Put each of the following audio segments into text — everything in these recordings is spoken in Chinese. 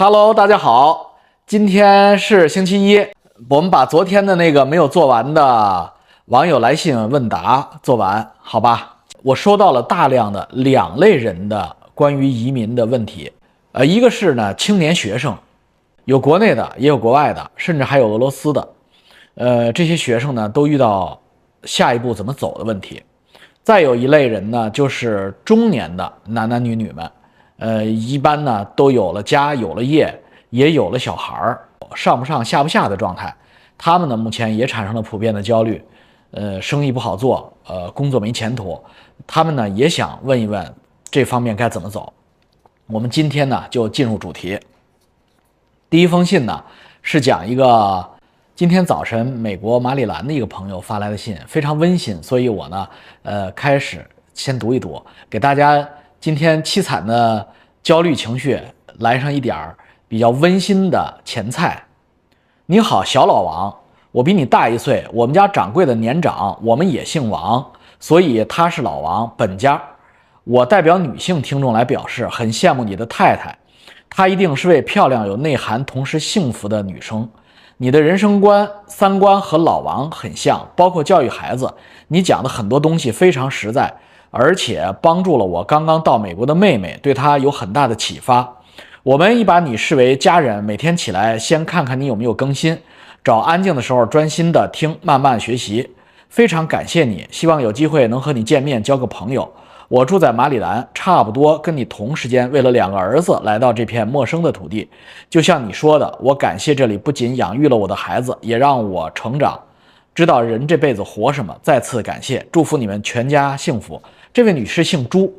Hello，大家好，今天是星期一，我们把昨天的那个没有做完的网友来信问答做完，好吧？我收到了大量的两类人的关于移民的问题，呃，一个是呢青年学生，有国内的，也有国外的，甚至还有俄罗斯的，呃，这些学生呢都遇到下一步怎么走的问题。再有一类人呢，就是中年的男男女女们。呃，一般呢都有了家，有了业，也有了小孩儿，上不上下不下的状态。他们呢目前也产生了普遍的焦虑，呃，生意不好做，呃，工作没前途。他们呢也想问一问这方面该怎么走。我们今天呢就进入主题。第一封信呢是讲一个今天早晨美国马里兰的一个朋友发来的信，非常温馨，所以我呢呃开始先读一读，给大家。今天凄惨的焦虑情绪来上一点儿比较温馨的前菜。你好，小老王，我比你大一岁，我们家掌柜的年长，我们也姓王，所以他是老王本家。我代表女性听众来表示，很羡慕你的太太，她一定是位漂亮、有内涵、同时幸福的女生。你的人生观、三观和老王很像，包括教育孩子，你讲的很多东西非常实在。而且帮助了我刚刚到美国的妹妹，对她有很大的启发。我们已把你视为家人，每天起来先看看你有没有更新，找安静的时候专心的听，慢慢学习。非常感谢你，希望有机会能和你见面，交个朋友。我住在马里兰，差不多跟你同时间，为了两个儿子来到这片陌生的土地。就像你说的，我感谢这里不仅养育了我的孩子，也让我成长，知道人这辈子活什么。再次感谢，祝福你们全家幸福。这位女士姓朱，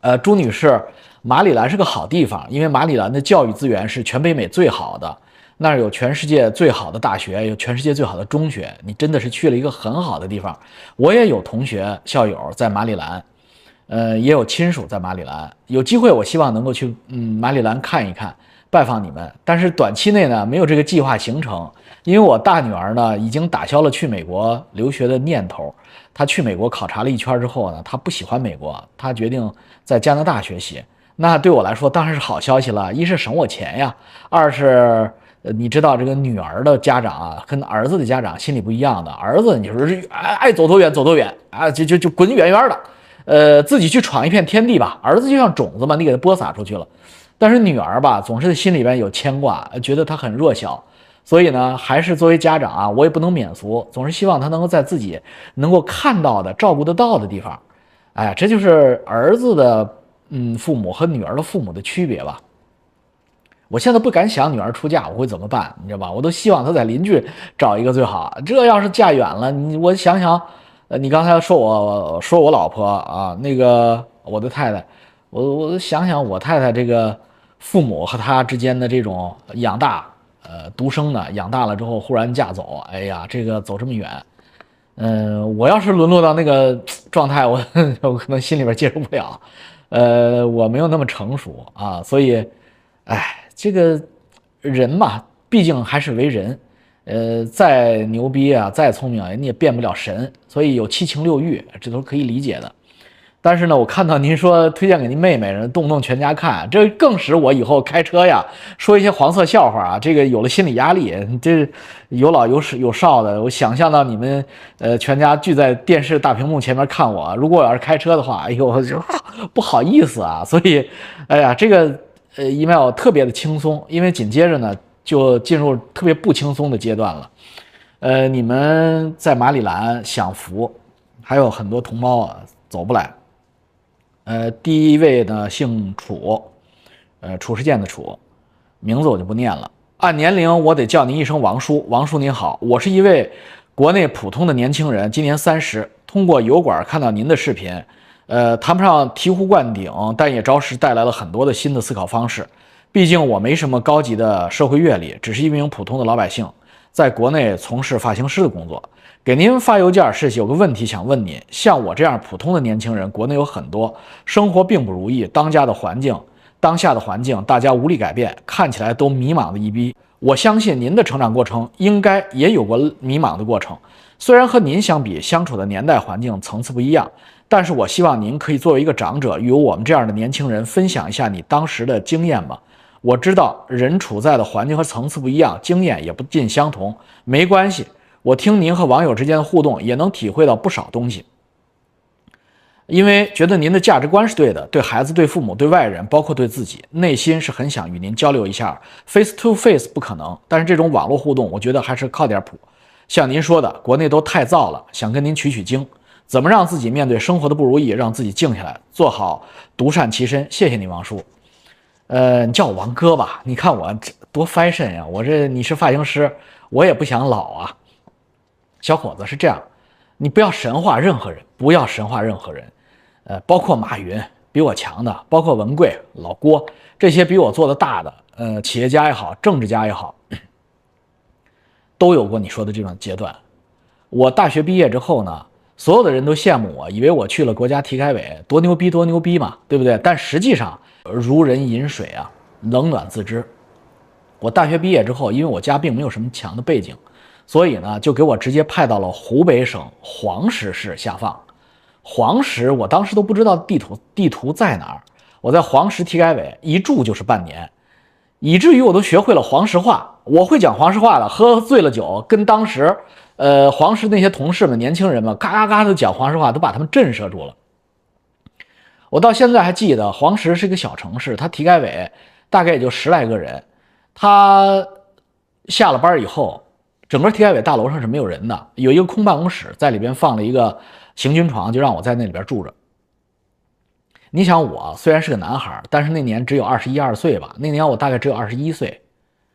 呃，朱女士，马里兰是个好地方，因为马里兰的教育资源是全北美最好的，那儿有全世界最好的大学，有全世界最好的中学，你真的是去了一个很好的地方。我也有同学校友在马里兰，呃，也有亲属在马里兰，有机会我希望能够去嗯马里兰看一看，拜访你们，但是短期内呢没有这个计划行程，因为我大女儿呢已经打消了去美国留学的念头。她去美国考察了一圈之后呢，她不喜欢美国，她决定在加拿大学习。那对我来说当然是好消息了，一是省我钱呀，二是，你知道这个女儿的家长啊，跟儿子的家长心里不一样的。儿子你说是爱爱走多远走多远啊，就就就滚远远的，呃，自己去闯一片天地吧。儿子就像种子嘛，你给他播撒出去了。但是女儿吧，总是心里边有牵挂，觉得她很弱小。所以呢，还是作为家长啊，我也不能免俗，总是希望他能够在自己能够看到的、照顾得到的地方。哎，这就是儿子的嗯父母和女儿的父母的区别吧。我现在不敢想女儿出嫁我会怎么办，你知道吧？我都希望她在邻居找一个最好。这要是嫁远了，你我想想，呃，你刚才说我说我老婆啊，那个我的太太，我我想想我太太这个父母和她之间的这种养大。呃，独生的养大了之后忽然嫁走，哎呀，这个走这么远，嗯，我要是沦落到那个状态，我我可能心里边接受不了，呃，我没有那么成熟啊，所以，哎，这个人嘛，毕竟还是为人，呃，再牛逼啊，再聪明啊，你也变不了神，所以有七情六欲，这都是可以理解的。但是呢，我看到您说 推荐给您妹妹，人动不动全家看，这更使我以后开车呀说一些黄色笑话啊，这个有了心理压力。这有老有少有少的，我想象到你们呃全家聚在电视大屏幕前面看我，如果我要是开车的话，哎呦，就 不好意思啊。所以，哎呀，这个呃 email 特别的轻松，因为紧接着呢就进入特别不轻松的阶段了。呃，你们在马里兰享福，还有很多同胞啊走不来。呃，第一位呢姓楚，呃，褚时健的楚，名字我就不念了。按年龄，我得叫您一声王叔。王叔您好，我是一位国内普通的年轻人，今年三十。通过油管看到您的视频，呃，谈不上醍醐灌顶，但也着实带来了很多的新的思考方式。毕竟我没什么高级的社会阅历，只是一名普通的老百姓，在国内从事发型师的工作。给您发邮件是有个问题想问您，像我这样普通的年轻人，国内有很多，生活并不如意，当家的环境，当下的环境，大家无力改变，看起来都迷茫的一逼。我相信您的成长过程应该也有过迷茫的过程，虽然和您相比，相处的年代环境层次不一样，但是我希望您可以作为一个长者，与我们这样的年轻人分享一下你当时的经验吧。我知道人处在的环境和层次不一样，经验也不尽相同，没关系。我听您和网友之间的互动，也能体会到不少东西。因为觉得您的价值观是对的，对孩子、对父母、对外人，包括对自己，内心是很想与您交流一下。Face to face 不可能，但是这种网络互动，我觉得还是靠点谱。像您说的，国内都太燥了，想跟您取取经，怎么让自己面对生活的不如意，让自己静下来，做好独善其身。谢谢你，王叔。呃，你叫我王哥吧。你看我这多 fashion 呀！我这你是发型师，我也不想老啊。小伙子是这样，你不要神化任何人，不要神化任何人。呃，包括马云比我强的，包括文贵、老郭这些比我做的大的，呃，企业家也好，政治家也好，都有过你说的这种阶段。我大学毕业之后呢，所有的人都羡慕我，以为我去了国家体改委，多牛逼，多牛逼嘛，对不对？但实际上如人饮水啊，冷暖自知。我大学毕业之后，因为我家并没有什么强的背景，所以呢，就给我直接派到了湖北省黄石市下放。黄石，我当时都不知道地图地图在哪儿。我在黄石体改委一住就是半年，以至于我都学会了黄石话。我会讲黄石话了，喝醉了酒，跟当时，呃，黄石那些同事们、年轻人们，嘎嘎嘎的讲黄石话，都把他们震慑住了。我到现在还记得，黄石是一个小城市，它体改委大概也就十来个人。他下了班以后，整个体改委大楼上是没有人的，有一个空办公室，在里边放了一个。行军床就让我在那里边住着。你想，我虽然是个男孩，但是那年只有二十一二岁吧。那年我大概只有二十一岁。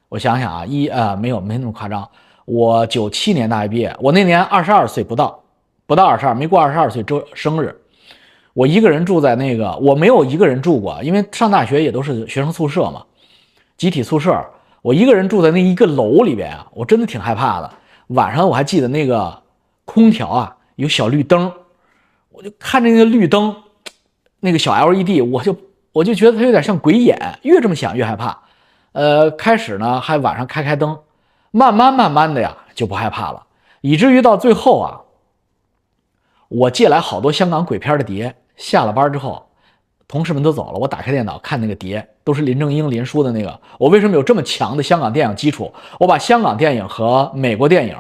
我想想啊，一呃没有没那么夸张。我九七年大学毕业，我那年二十二岁不到，不到二十二，没过二十二岁周生日。我一个人住在那个，我没有一个人住过，因为上大学也都是学生宿舍嘛，集体宿舍。我一个人住在那一个楼里边啊，我真的挺害怕的。晚上我还记得那个空调啊。有小绿灯，我就看着那个绿灯，那个小 LED，我就我就觉得它有点像鬼眼，越这么想越害怕。呃，开始呢还晚上开开灯，慢慢慢慢的呀就不害怕了，以至于到最后啊，我借来好多香港鬼片的碟，下了班之后，同事们都走了，我打开电脑看那个碟，都是林正英、林叔的那个。我为什么有这么强的香港电影基础？我把香港电影和美国电影。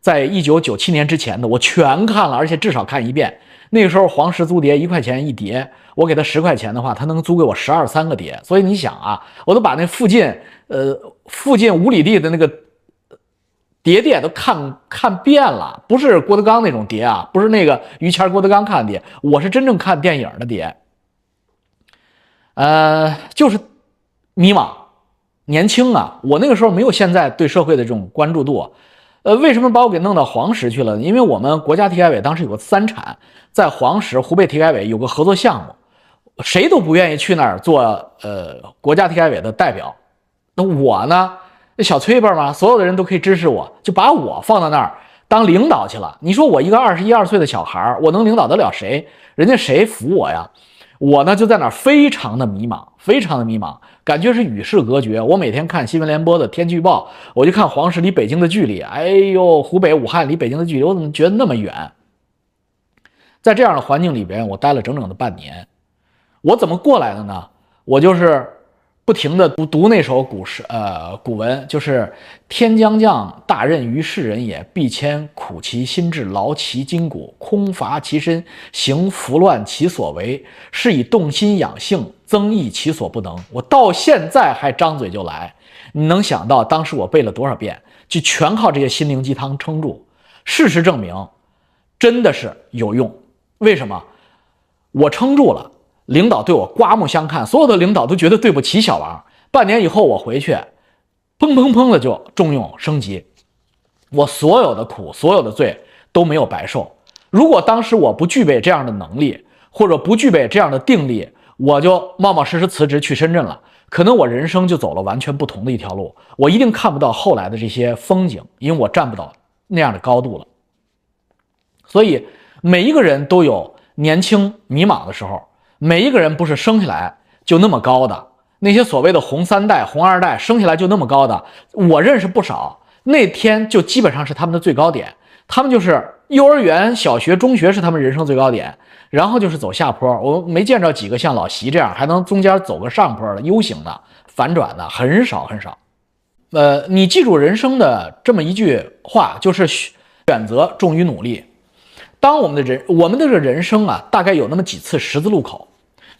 在一九九七年之前的我全看了，而且至少看一遍。那个时候黄石租碟一块钱一碟，我给他十块钱的话，他能租给我十二三个碟。所以你想啊，我都把那附近呃附近五里地的那个碟店都看看遍了，不是郭德纲那种碟啊，不是那个于谦、郭德纲看的碟，我是真正看电影的碟。呃，就是迷茫，年轻啊，我那个时候没有现在对社会的这种关注度。呃，为什么把我给弄到黄石去了？因为我们国家体改委当时有个三产，在黄石湖北体改委有个合作项目，谁都不愿意去那儿做呃国家体改委的代表。那我呢，小崔吧嘛，所有的人都可以支持我，就把我放到那儿当领导去了。你说我一个二十一二岁的小孩，我能领导得了谁？人家谁服我呀？我呢就在那儿非常的迷茫，非常的迷茫。感觉是与世隔绝。我每天看新闻联播的天气预报，我就看黄石离北京的距离。哎呦，湖北武汉离北京的距离，我怎么觉得那么远？在这样的环境里边，我待了整整的半年。我怎么过来的呢？我就是。不停地读读那首古诗，呃，古文就是“天将降大任于世人也，必先苦其心志，劳其筋骨，空乏其身，行拂乱其所为，是以动心养性，增益其所不能。”我到现在还张嘴就来。你能想到当时我背了多少遍？就全靠这些心灵鸡汤撑住。事实证明，真的是有用。为什么？我撑住了。领导对我刮目相看，所有的领导都觉得对不起小王。半年以后我回去，砰砰砰的就重用升级，我所有的苦、所有的罪都没有白受。如果当时我不具备这样的能力，或者不具备这样的定力，我就冒冒失失辞职去深圳了，可能我人生就走了完全不同的一条路。我一定看不到后来的这些风景，因为我站不到那样的高度了。所以每一个人都有年轻迷茫的时候。每一个人不是生下来就那么高的，那些所谓的红三代、红二代生下来就那么高的，我认识不少。那天就基本上是他们的最高点，他们就是幼儿园、小学、中学是他们人生最高点，然后就是走下坡。我没见着几个像老习这样还能中间走个上坡的 U 型的，反转的，很少很少。呃，你记住人生的这么一句话，就是选择重于努力。当我们的人，我们的这个人生啊，大概有那么几次十字路口，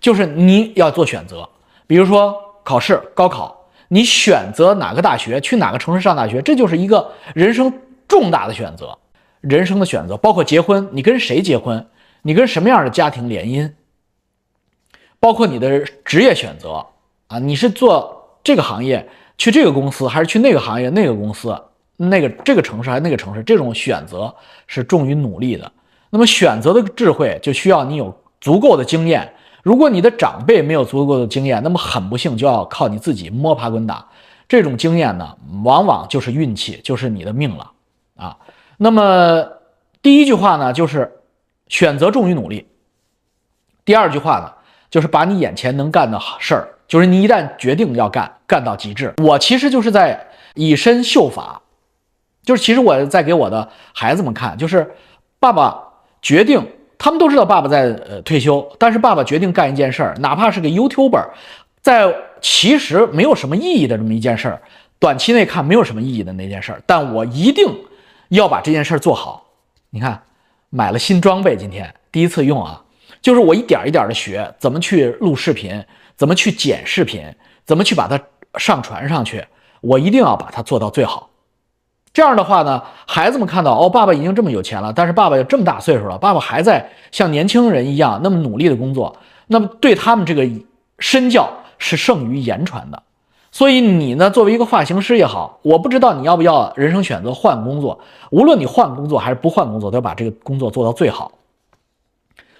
就是你要做选择。比如说考试、高考，你选择哪个大学，去哪个城市上大学，这就是一个人生重大的选择。人生的选择包括结婚，你跟谁结婚，你跟什么样的家庭联姻，包括你的职业选择啊，你是做这个行业，去这个公司，还是去那个行业、那个公司、那个这个城市还是那个城市，这种选择是重于努力的。那么选择的智慧就需要你有足够的经验。如果你的长辈没有足够的经验，那么很不幸就要靠你自己摸爬滚打。这种经验呢，往往就是运气，就是你的命了啊。那么第一句话呢，就是选择重于努力。第二句话呢，就是把你眼前能干的事儿，就是你一旦决定要干，干到极致。我其实就是在以身秀法，就是其实我在给我的孩子们看，就是爸爸。决定，他们都知道爸爸在呃退休，但是爸爸决定干一件事儿，哪怕是个 YouTuber，在其实没有什么意义的这么一件事儿，短期内看没有什么意义的那件事儿，但我一定要把这件事儿做好。你看，买了新装备，今天第一次用啊，就是我一点一点的学怎么去录视频，怎么去剪视频，怎么去把它上传上去，我一定要把它做到最好。这样的话呢，孩子们看到哦，爸爸已经这么有钱了，但是爸爸有这么大岁数了，爸爸还在像年轻人一样那么努力的工作，那么对他们这个身教是胜于言传的。所以你呢，作为一个发型师也好，我不知道你要不要人生选择换工作，无论你换工作还是不换工作，都要把这个工作做到最好。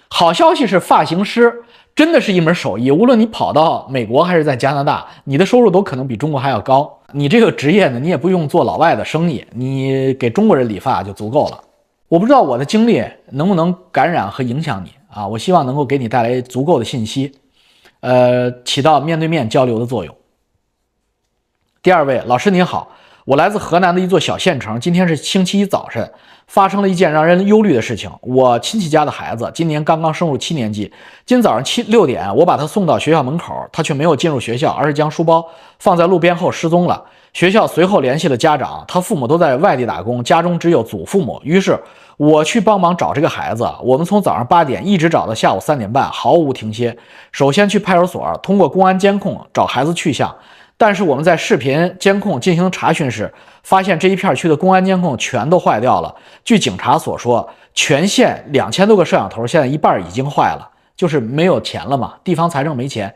好消息是，发型师真的是一门手艺，无论你跑到美国还是在加拿大，你的收入都可能比中国还要高。你这个职业呢，你也不用做老外的生意，你给中国人理发就足够了。我不知道我的经历能不能感染和影响你啊？我希望能够给你带来足够的信息，呃，起到面对面交流的作用。第二位老师您好，我来自河南的一座小县城，今天是星期一早晨。发生了一件让人忧虑的事情。我亲戚家的孩子今年刚刚升入七年级，今早上七六点，我把他送到学校门口，他却没有进入学校，而是将书包放在路边后失踪了。学校随后联系了家长，他父母都在外地打工，家中只有祖父母。于是我去帮忙找这个孩子。我们从早上八点一直找到下午三点半，毫无停歇。首先去派出所，通过公安监控找孩子去向。但是我们在视频监控进行查询时，发现这一片区的公安监控全都坏掉了。据警察所说，全县两千多个摄像头现在一半已经坏了，就是没有钱了嘛，地方财政没钱。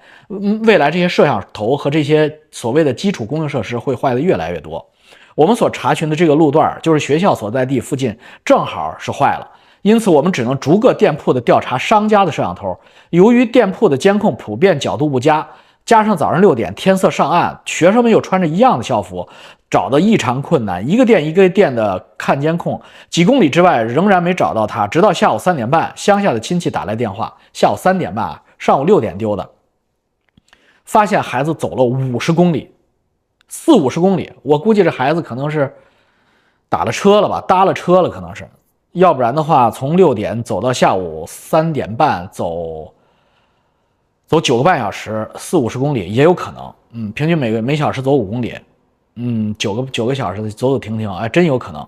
未来这些摄像头和这些所谓的基础公用设施会坏的越来越多。我们所查询的这个路段就是学校所在地附近，正好是坏了，因此我们只能逐个店铺的调查商家的摄像头。由于店铺的监控普遍角度不佳。加上早上六点天色尚暗，学生们又穿着一样的校服，找的异常困难。一个店一个店的看监控，几公里之外仍然没找到他。直到下午三点半，乡下的亲戚打来电话，下午三点半，上午六点丢的，发现孩子走了五十公里，四五十公里。我估计这孩子可能是打了车了吧，搭了车了，可能是，要不然的话，从六点走到下午三点半走。走九个半小时，四五十公里也有可能。嗯，平均每个每小时走五公里，嗯，九个九个小时走走停停，哎，真有可能。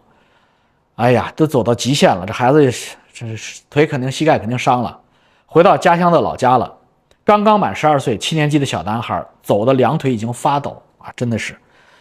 哎呀，都走到极限了，这孩子这是腿肯定膝盖肯定伤了。回到家乡的老家了，刚刚满十二岁，七年级的小男孩走的两腿已经发抖啊，真的是。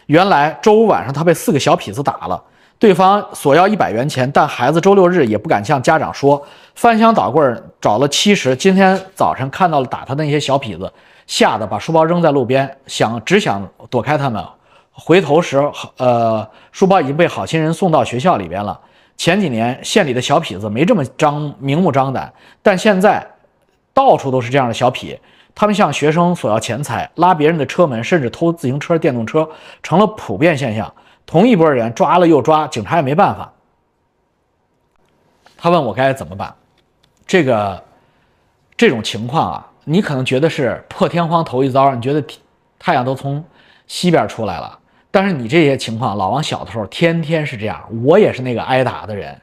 原来周五晚上他被四个小痞子打了。对方索要一百元钱，但孩子周六日也不敢向家长说。翻箱倒柜找了七十，今天早晨看到了打他的那些小痞子，吓得把书包扔在路边，想只想躲开他们。回头时，呃，书包已经被好心人送到学校里边了。前几年县里的小痞子没这么张明目张胆，但现在到处都是这样的小痞，他们向学生索要钱财，拉别人的车门，甚至偷自行车、电动车，成了普遍现象。同一拨人抓了又抓，警察也没办法。他问我该怎么办，这个这种情况啊，你可能觉得是破天荒头一遭，你觉得太阳都从西边出来了。但是你这些情况，老王小的时候天天是这样，我也是那个挨打的人，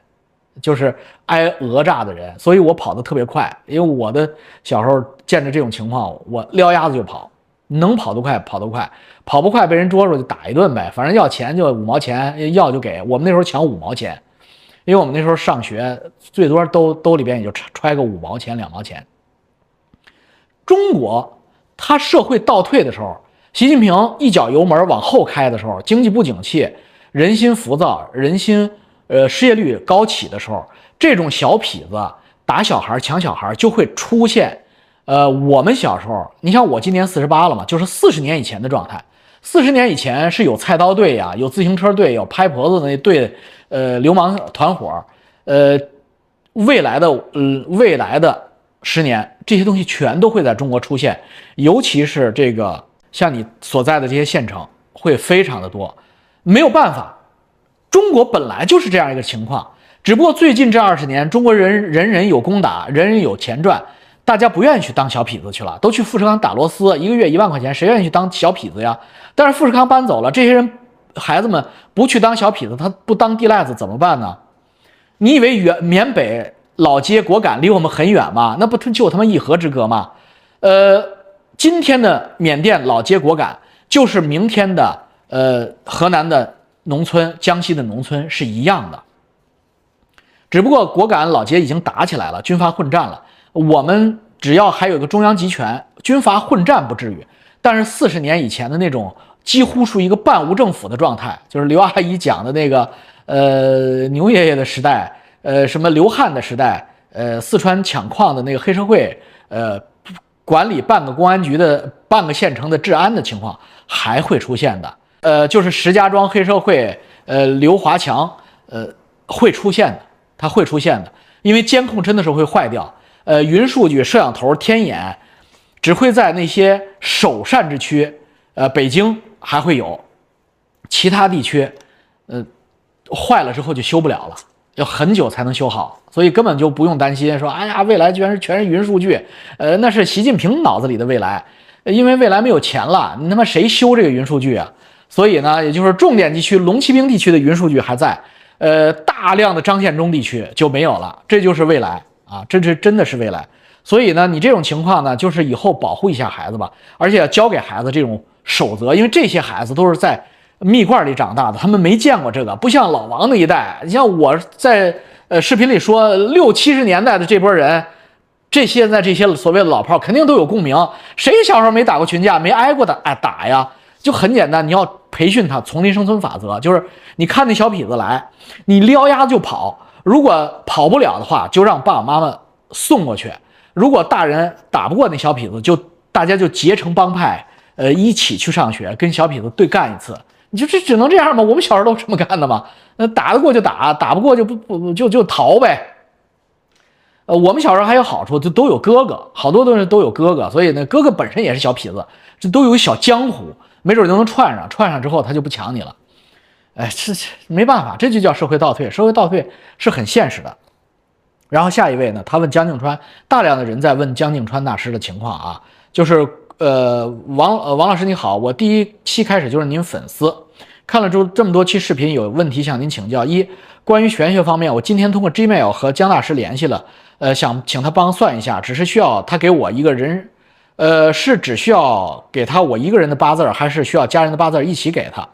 就是挨讹诈的人，所以我跑得特别快，因为我的小时候见着这种情况，我撩鸭子就跑。能跑得快跑得快，跑不快被人捉住就打一顿呗，反正要钱就五毛钱，要就给我们那时候抢五毛钱，因为我们那时候上学最多兜兜里边也就揣个五毛钱两毛钱。中国它社会倒退的时候，习近平一脚油门往后开的时候，经济不景气，人心浮躁，人心呃失业率高起的时候，这种小痞子打小孩抢小孩就会出现。呃，我们小时候，你像我今年四十八了嘛，就是四十年以前的状态。四十年以前是有菜刀队呀，有自行车队，有拍婆子的那队，呃，流氓团伙。呃，未来的，呃，未来的十年，这些东西全都会在中国出现，尤其是这个像你所在的这些县城，会非常的多。没有办法，中国本来就是这样一个情况，只不过最近这二十年，中国人人人有工打，人人有钱赚。大家不愿意去当小痞子去了，都去富士康打螺丝，一个月一万块钱，谁愿意去当小痞子呀？但是富士康搬走了，这些人孩子们不去当小痞子，他不当地赖子怎么办呢？你以为远缅北老街果敢离我们很远吗？那不就他妈一河之隔吗？呃，今天的缅甸老街果敢就是明天的呃河南的农村、江西的农村是一样的，只不过果敢老街已经打起来了，军阀混战了。我们只要还有个中央集权，军阀混战不至于。但是四十年以前的那种几乎属于一个半无政府的状态，就是刘阿姨讲的那个，呃，牛爷爷的时代，呃，什么刘汉的时代，呃，四川抢矿的那个黑社会，呃，管理半个公安局的半个县城的治安的情况还会出现的。呃，就是石家庄黑社会，呃，刘华强，呃，会出现的，它会出现的，因为监控真的是会坏掉。呃，云数据、摄像头、天眼，只会在那些首善之区，呃，北京还会有，其他地区，呃，坏了之后就修不了了，要很久才能修好，所以根本就不用担心说，哎呀，未来居然是全是云数据，呃，那是习近平脑子里的未来，因为未来没有钱了，你他妈谁修这个云数据啊？所以呢，也就是重点地区龙骑兵地区的云数据还在，呃，大量的张献忠地区就没有了，这就是未来。啊，这是真的是未来，所以呢，你这种情况呢，就是以后保护一下孩子吧，而且要教给孩子这种守则，因为这些孩子都是在蜜罐里长大的，他们没见过这个，不像老王那一代。你像我在呃视频里说，六七十年代的这波人，这些在这些所谓的老炮肯定都有共鸣。谁小时候没打过群架，没挨过的哎打呀？就很简单，你要培训他丛林生存法则，就是你看那小痞子来，你撩丫子就跑。如果跑不了的话，就让爸爸妈妈送过去。如果大人打不过那小痞子，就大家就结成帮派，呃，一起去上学，跟小痞子对干一次。你就这只能这样吗？我们小时候都这么干的吗？那打得过就打，打不过就不不就就逃呗。呃，我们小时候还有好处，就都有哥哥，好多东西都有哥哥，所以呢，哥哥本身也是小痞子，这都有小江湖，没准就能串上，串上之后他就不抢你了。哎，是没办法，这就叫社会倒退。社会倒退是很现实的。然后下一位呢，他问江静川，大量的人在问江静川大师的情况啊，就是呃，王呃王老师你好，我第一期开始就是您粉丝，看了这这么多期视频，有问题向您请教。一，关于玄学方面，我今天通过 Gmail 和江大师联系了，呃，想请他帮算一下，只是需要他给我一个人，呃，是只需要给他我一个人的八字，还是需要家人的八字一起给他？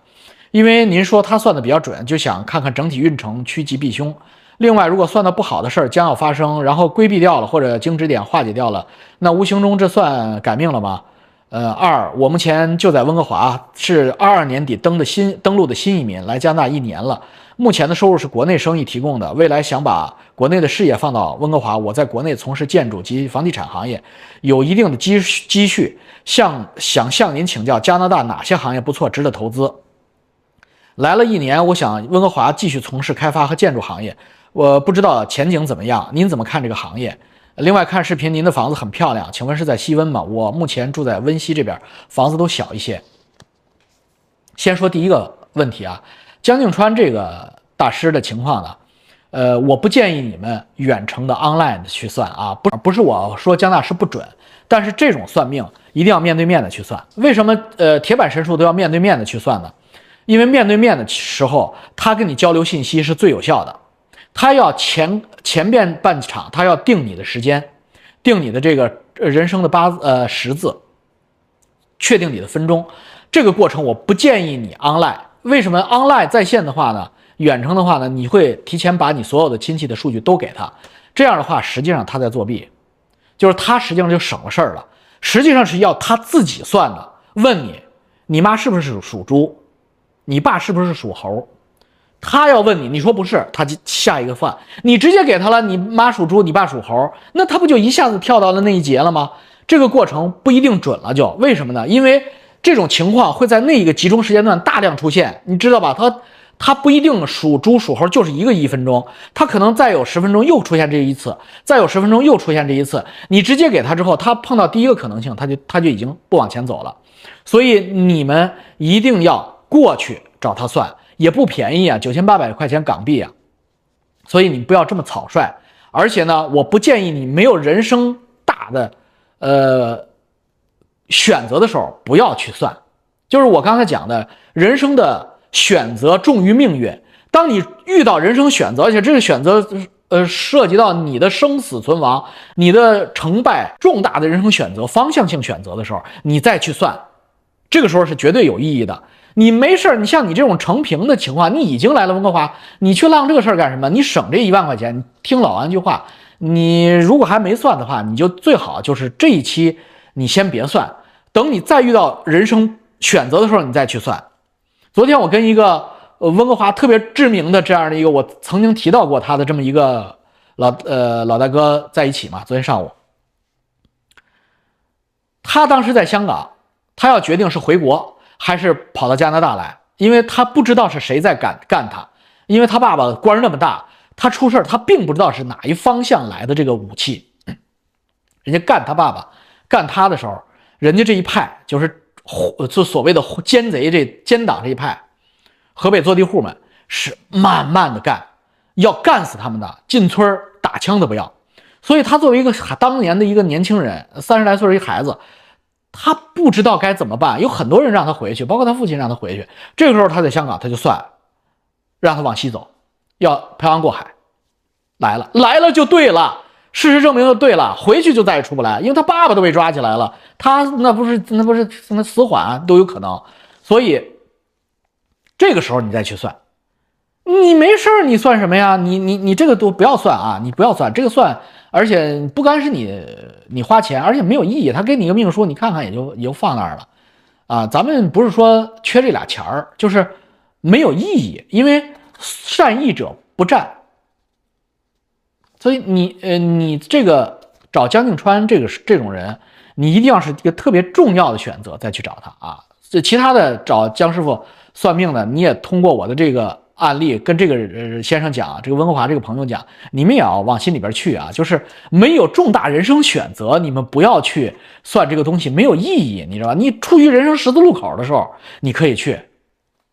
因为您说他算的比较准，就想看看整体运程趋吉避凶。另外，如果算的不好的事儿将要发生，然后规避掉了或者经指点化解掉了，那无形中这算改命了吗？呃，二，我目前就在温哥华，是二二年底登的新登陆的新移民，来加拿大一年了。目前的收入是国内生意提供的，未来想把国内的事业放到温哥华。我在国内从事建筑及房地产行业，有一定的积蓄积蓄，向想向您请教加拿大哪些行业不错，值得投资。来了一年，我想温哥华继续从事开发和建筑行业，我不知道前景怎么样，您怎么看这个行业？另外看视频，您的房子很漂亮，请问是在西温吗？我目前住在温西这边，房子都小一些。先说第一个问题啊，江静川这个大师的情况呢，呃，我不建议你们远程的 online 去算啊，不不是我说江大师不准，但是这种算命一定要面对面的去算。为什么呃铁板神术都要面对面的去算呢？因为面对面的时候，他跟你交流信息是最有效的。他要前前边半场，他要定你的时间，定你的这个人生的八字呃十字。确定你的分钟。这个过程我不建议你 online，为什么 online 在线的话呢？远程的话呢，你会提前把你所有的亲戚的数据都给他，这样的话实际上他在作弊，就是他实际上就省了事儿了。实际上是要他自己算的，问你，你妈是不是属猪？你爸是不是属猴？他要问你，你说不是，他就下一个犯。你直接给他了，你妈属猪，你爸属猴，那他不就一下子跳到了那一节了吗？这个过程不一定准了，就为什么呢？因为这种情况会在那一个集中时间段大量出现，你知道吧？他他不一定属猪属猴就是一个一分钟，他可能再有十分钟又出现这一次，再有十分钟又出现这一次。你直接给他之后，他碰到第一个可能性，他就他就已经不往前走了。所以你们一定要过去找他算。也不便宜啊，九千八百块钱港币啊，所以你不要这么草率。而且呢，我不建议你没有人生大的呃选择的时候不要去算。就是我刚才讲的，人生的选择重于命运。当你遇到人生选择，而且这个选择呃涉及到你的生死存亡、你的成败重大的人生选择、方向性选择的时候，你再去算，这个时候是绝对有意义的。你没事儿，你像你这种成平的情况，你已经来了温哥华，你去浪这个事儿干什么？你省这一万块钱，你听老王一句话，你如果还没算的话，你就最好就是这一期你先别算，等你再遇到人生选择的时候，你再去算。昨天我跟一个温哥华特别知名的这样的一个，我曾经提到过他的这么？一个老呃老大哥在一起嘛，昨天上午，他当时在香港，他要决定是回国。还是跑到加拿大来，因为他不知道是谁在干干他，因为他爸爸官那么大，他出事他并不知道是哪一方向来的这个武器。人家干他爸爸，干他的时候，人家这一派就是就所谓的奸贼这奸党这一派，河北坐地户们是慢慢的干，要干死他们的，进村打枪都不要。所以他作为一个当年的一个年轻人，三十来岁的一孩子。他不知道该怎么办，有很多人让他回去，包括他父亲让他回去。这个时候他在香港，他就算让他往西走，要漂洋过海来了，来了就对了。事实证明就对了，回去就再也出不来，因为他爸爸都被抓起来了，他那不是那不是那死缓都有可能。所以这个时候你再去算，你没事儿，你算什么呀？你你你这个都不要算啊，你不要算这个算。而且不干是你，你花钱，而且没有意义。他给你个命书，你看看也就也就放那儿了，啊，咱们不是说缺这俩钱儿，就是没有意义。因为善意者不占，所以你呃，你这个找江静川这个这种人，你一定要是一个特别重要的选择再去找他啊。这其他的找江师傅算命的，你也通过我的这个。案例跟这个呃先生讲，这个温哥华这个朋友讲，你们也要往心里边去啊，就是没有重大人生选择，你们不要去算这个东西，没有意义，你知道吧？你处于人生十字路口的时候，你可以去，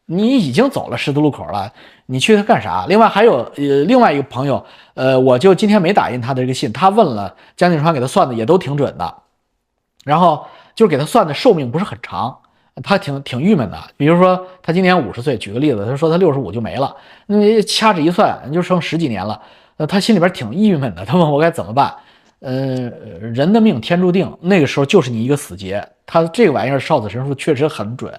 你已经走了十字路口了，你去他干啥？另外还有呃另外一个朋友，呃，我就今天没打印他的这个信，他问了江景川给他算的也都挺准的，然后就是给他算的寿命不是很长。他挺挺郁闷的，比如说他今年五十岁，举个例子，他说他六十五就没了，那掐指一算，就剩十几年了，呃，他心里边挺郁闷的。他问我该怎么办？呃，人的命天注定，那个时候就是你一个死劫。他这个玩意儿少子神术确实很准。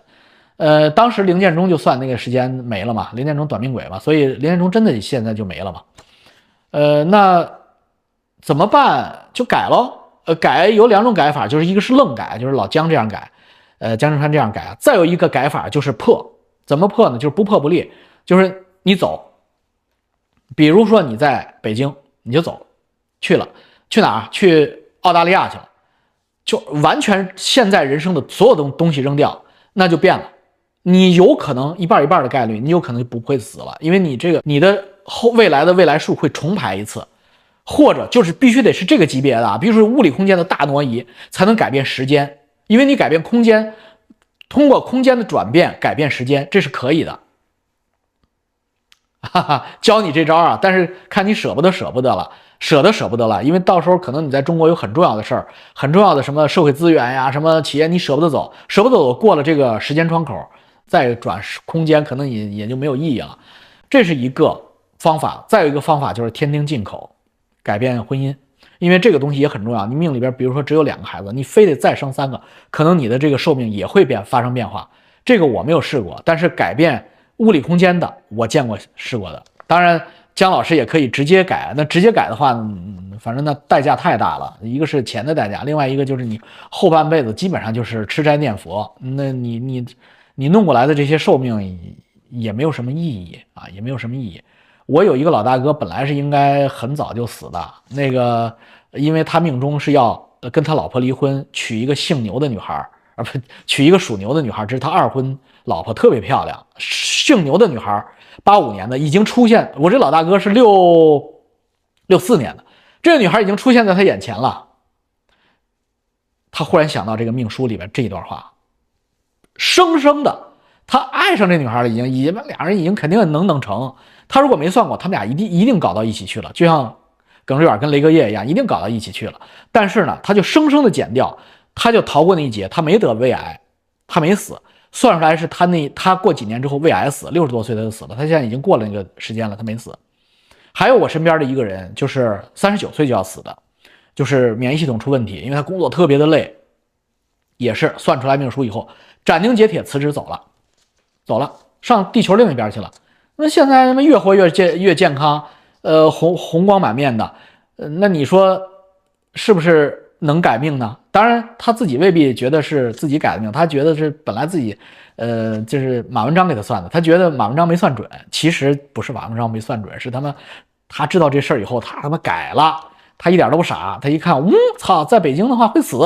呃，当时林建中就算那个时间没了嘛，林建中短命鬼嘛，所以林建中真的现在就没了嘛。呃，那怎么办？就改喽。呃，改有两种改法，就是一个是愣改，就是老姜这样改。呃，江正川这样改啊，再有一个改法就是破，怎么破呢？就是不破不立，就是你走，比如说你在北京，你就走去了，去哪儿？去澳大利亚去了，就完全现在人生的所有东东西扔掉，那就变了。你有可能一半一半的概率，你有可能就不会死了，因为你这个你的后未来的未来数会重排一次，或者就是必须得是这个级别的啊，比如说物理空间的大挪移才能改变时间。因为你改变空间，通过空间的转变改变时间，这是可以的。哈哈，教你这招啊！但是看你舍不得，舍不得了，舍得舍不得了。因为到时候可能你在中国有很重要的事儿，很重要的什么社会资源呀，什么企业，你舍不得走，舍不得走，过了这个时间窗口，再转空间，可能也也就没有意义了。这是一个方法。再有一个方法就是天听进口，改变婚姻。因为这个东西也很重要。你命里边，比如说只有两个孩子，你非得再生三个，可能你的这个寿命也会变发生变化。这个我没有试过，但是改变物理空间的我见过试过的。当然，姜老师也可以直接改。那直接改的话，嗯反正那代价太大了，一个是钱的代价，另外一个就是你后半辈子基本上就是吃斋念佛。那你你你弄过来的这些寿命也没有什么意义啊，也没有什么意义。我有一个老大哥，本来是应该很早就死的，那个，因为他命中是要跟他老婆离婚，娶一个姓牛的女孩，啊不，娶一个属牛的女孩，这是他二婚老婆，特别漂亮，姓牛的女孩，八五年的，已经出现，我这老大哥是六六四年的，这个女孩已经出现在他眼前了，他忽然想到这个命书里边这一段话，生生的，他爱上这女孩了，已经，已经俩人已经肯定能能成。他如果没算过，他们俩一定一定搞到一起去了，就像耿志远跟雷格叶一样，一定搞到一起去了。但是呢，他就生生的减掉，他就逃过那一劫，他没得胃癌，他没死。算出来是他那他过几年之后胃癌死，六十多岁他就死了。他现在已经过了那个时间了，他没死。还有我身边的一个人，就是三十九岁就要死的，就是免疫系统出问题，因为他工作特别的累，也是算出来命书以后斩钉截铁辞职走了，走了上地球另一边去了。那现在他妈越活越健越健康，呃，红红光满面的，呃，那你说是不是能改命呢？当然他自己未必觉得是自己改的命，他觉得是本来自己，呃，就是马文章给他算的，他觉得马文章没算准，其实不是马文章没算准，是他妈他知道这事儿以后，他他妈改了，他一点都不傻，他一看，嗯，操，在北京的话会死，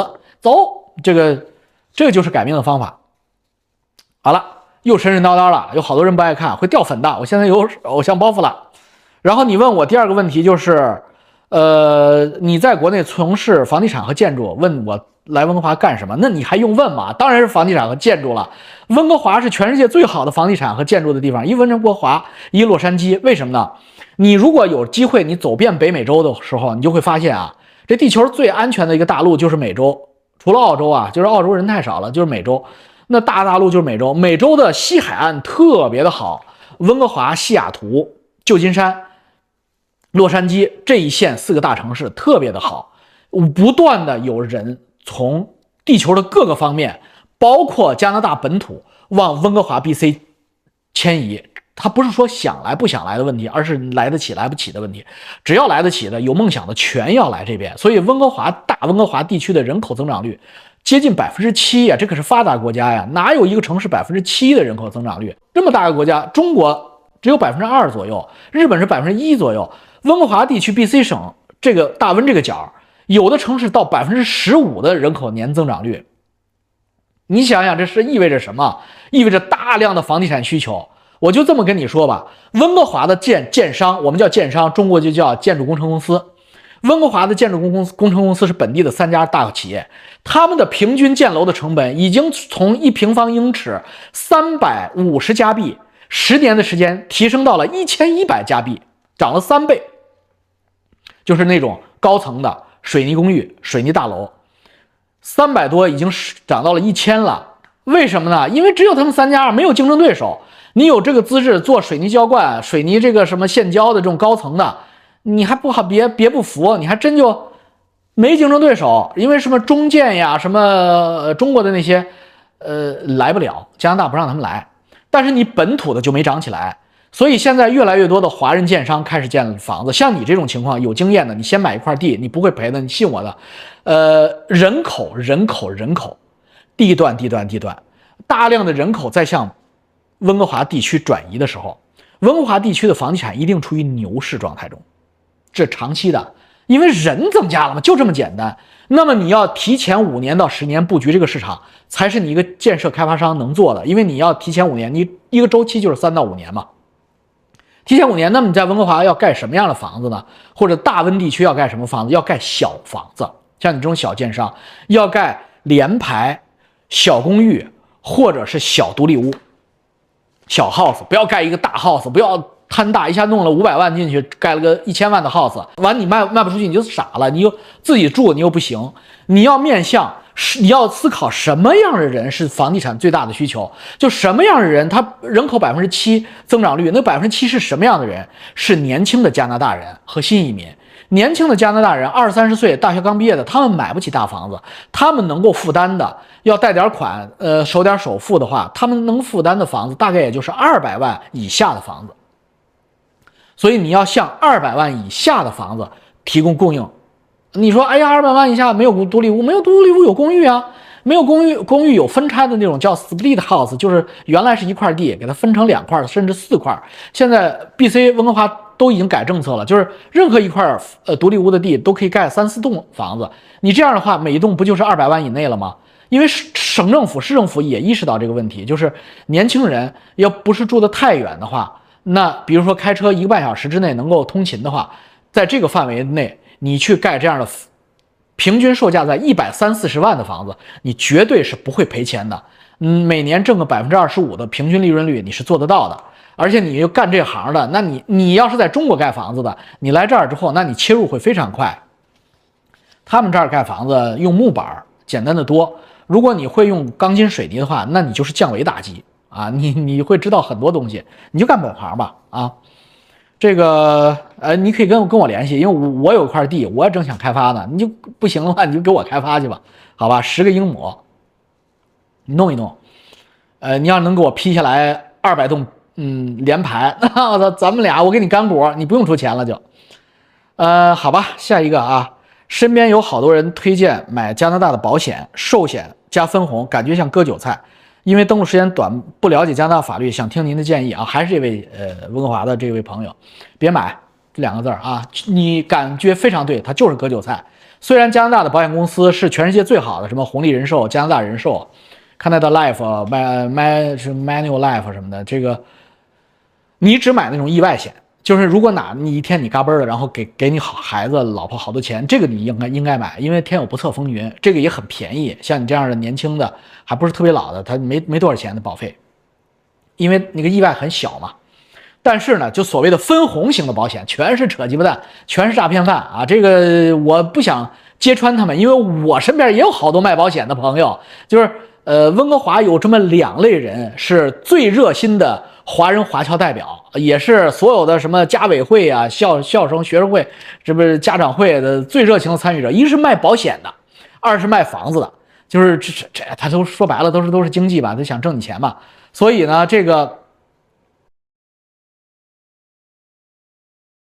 走，这个这个就是改命的方法，好了。又神神叨叨了，有好多人不爱看，会掉粉的。我现在有偶像包袱了。然后你问我第二个问题就是，呃，你在国内从事房地产和建筑，问我来温哥华干什么？那你还用问吗？当然是房地产和建筑了。温哥华是全世界最好的房地产和建筑的地方，一温哥华，一洛杉矶。为什么呢？你如果有机会，你走遍北美洲的时候，你就会发现啊，这地球最安全的一个大陆就是美洲，除了澳洲啊，就是澳洲人太少了，就是美洲。那大大陆就是美洲，美洲的西海岸特别的好，温哥华、西雅图、旧金山、洛杉矶这一线四个大城市特别的好，不断的有人从地球的各个方面，包括加拿大本土往温哥华 BC 迁移。他不是说想来不想来的问题，而是来得起来不起的问题。只要来得起的、有梦想的，全要来这边。所以温哥华大温哥华地区的人口增长率。接近百分之七呀，这可是发达国家呀，哪有一个城市百分之七的人口增长率？这么大个国家，中国只有百分之二左右，日本是百分之一左右。温哥华地区 BC 省这个大温这个角，有的城市到百分之十五的人口年增长率。你想想，这是意味着什么？意味着大量的房地产需求。我就这么跟你说吧，温哥华的建建商，我们叫建商，中国就叫建筑工程公司。温哥华的建筑工公司工程公司是本地的三家大企业，他们的平均建楼的成本已经从一平方英尺三百五十加币，十年的时间提升到了一千一百加币，涨了三倍。就是那种高层的水泥公寓、水泥大楼，三百多已经涨到了一千了。为什么呢？因为只有他们三家，没有竞争对手。你有这个资质做水泥浇灌、水泥这个什么现浇的这种高层的。你还不好，别别不服，你还真就没竞争对手，因为什么中建呀，什么中国的那些，呃，来不了，加拿大不让他们来。但是你本土的就没涨起来，所以现在越来越多的华人建商开始建房子。像你这种情况有经验的，你先买一块地，你不会赔的，你信我的。呃，人口，人口，人口，地段，地段，地段，大量的人口在向温哥华地区转移的时候，温哥华地区的房地产一定处于牛市状态中。这长期的，因为人增加了嘛，就这么简单。那么你要提前五年到十年布局这个市场，才是你一个建设开发商能做的。因为你要提前五年，你一个周期就是三到五年嘛。提前五年，那么你在温哥华要盖什么样的房子呢？或者大温地区要盖什么房子？要盖小房子，像你这种小建商要盖联排、小公寓或者是小独立屋、小 house，不要盖一个大 house，不要。贪大一下弄了五百万进去，盖了个一千万的 house，完你卖卖不出去你就傻了，你又自己住你又不行，你要面向是你要思考什么样的人是房地产最大的需求，就什么样的人，他人口百分之七增长率，那百分之七是什么样的人？是年轻的加拿大人和新移民。年轻的加拿大人，二三十岁，大学刚毕业的，他们买不起大房子，他们能够负担的，要贷点款，呃，守点首付的话，他们能负担的房子大概也就是二百万以下的房子。所以你要向二百万以下的房子提供供应。你说，哎呀，二百万以下没有独立屋，没有独立屋有公寓啊，没有公寓，公寓有分拆的那种叫 split house，就是原来是一块地，给它分成两块甚至四块。现在 B C 温哥华都已经改政策了，就是任何一块呃独立屋的地都可以盖三四栋房子。你这样的话，每一栋不就是二百万以内了吗？因为省政府、市政府也意识到这个问题，就是年轻人要不是住得太远的话，那比如说开车一个半小时之内能够通勤的话，在这个范围内。你去盖这样的平均售价在一百三四十万的房子，你绝对是不会赔钱的。嗯，每年挣个百分之二十五的平均利润率，你是做得到的。而且你又干这行的，那你你要是在中国盖房子的，你来这儿之后，那你切入会非常快。他们这儿盖房子用木板简单的多。如果你会用钢筋水泥的话，那你就是降维打击啊！你你会知道很多东西，你就干本行吧啊。这个呃，你可以跟跟我联系，因为我我有块地，我也正想开发呢。你就不行的话，你就给我开发去吧，好吧？十个英亩，你弄一弄。呃，你要能给我批下来二百栋，嗯，连排，那我操，咱们俩我给你干股，你不用出钱了就。呃，好吧，下一个啊，身边有好多人推荐买加拿大的保险，寿险加分红，感觉像割韭菜。因为登录时间短，不了解加拿大法律，想听您的建议啊。还是这位呃温哥华的这位朋友，别买这两个字儿啊，你感觉非常对，它就是割韭菜。虽然加拿大的保险公司是全世界最好的，什么红利人寿、加拿大人寿、Canada Life、My My 是 Manual Life 什么的，这个你只买那种意外险。就是如果哪你一天你嘎嘣了，然后给给你好孩子老婆好多钱，这个你应该应该买，因为天有不测风云，这个也很便宜。像你这样的年轻的，还不是特别老的，他没没多少钱的保费，因为那个意外很小嘛。但是呢，就所谓的分红型的保险，全是扯鸡巴蛋，全是诈骗犯啊！这个我不想揭穿他们，因为我身边也有好多卖保险的朋友，就是呃，温哥华有这么两类人是最热心的。华人华侨代表也是所有的什么家委会啊、校校生学生会，这不是家长会的最热情的参与者。一是卖保险的，二是卖房子的，就是这这这，他都说白了都是都是经济吧，他想挣你钱嘛。所以呢，这个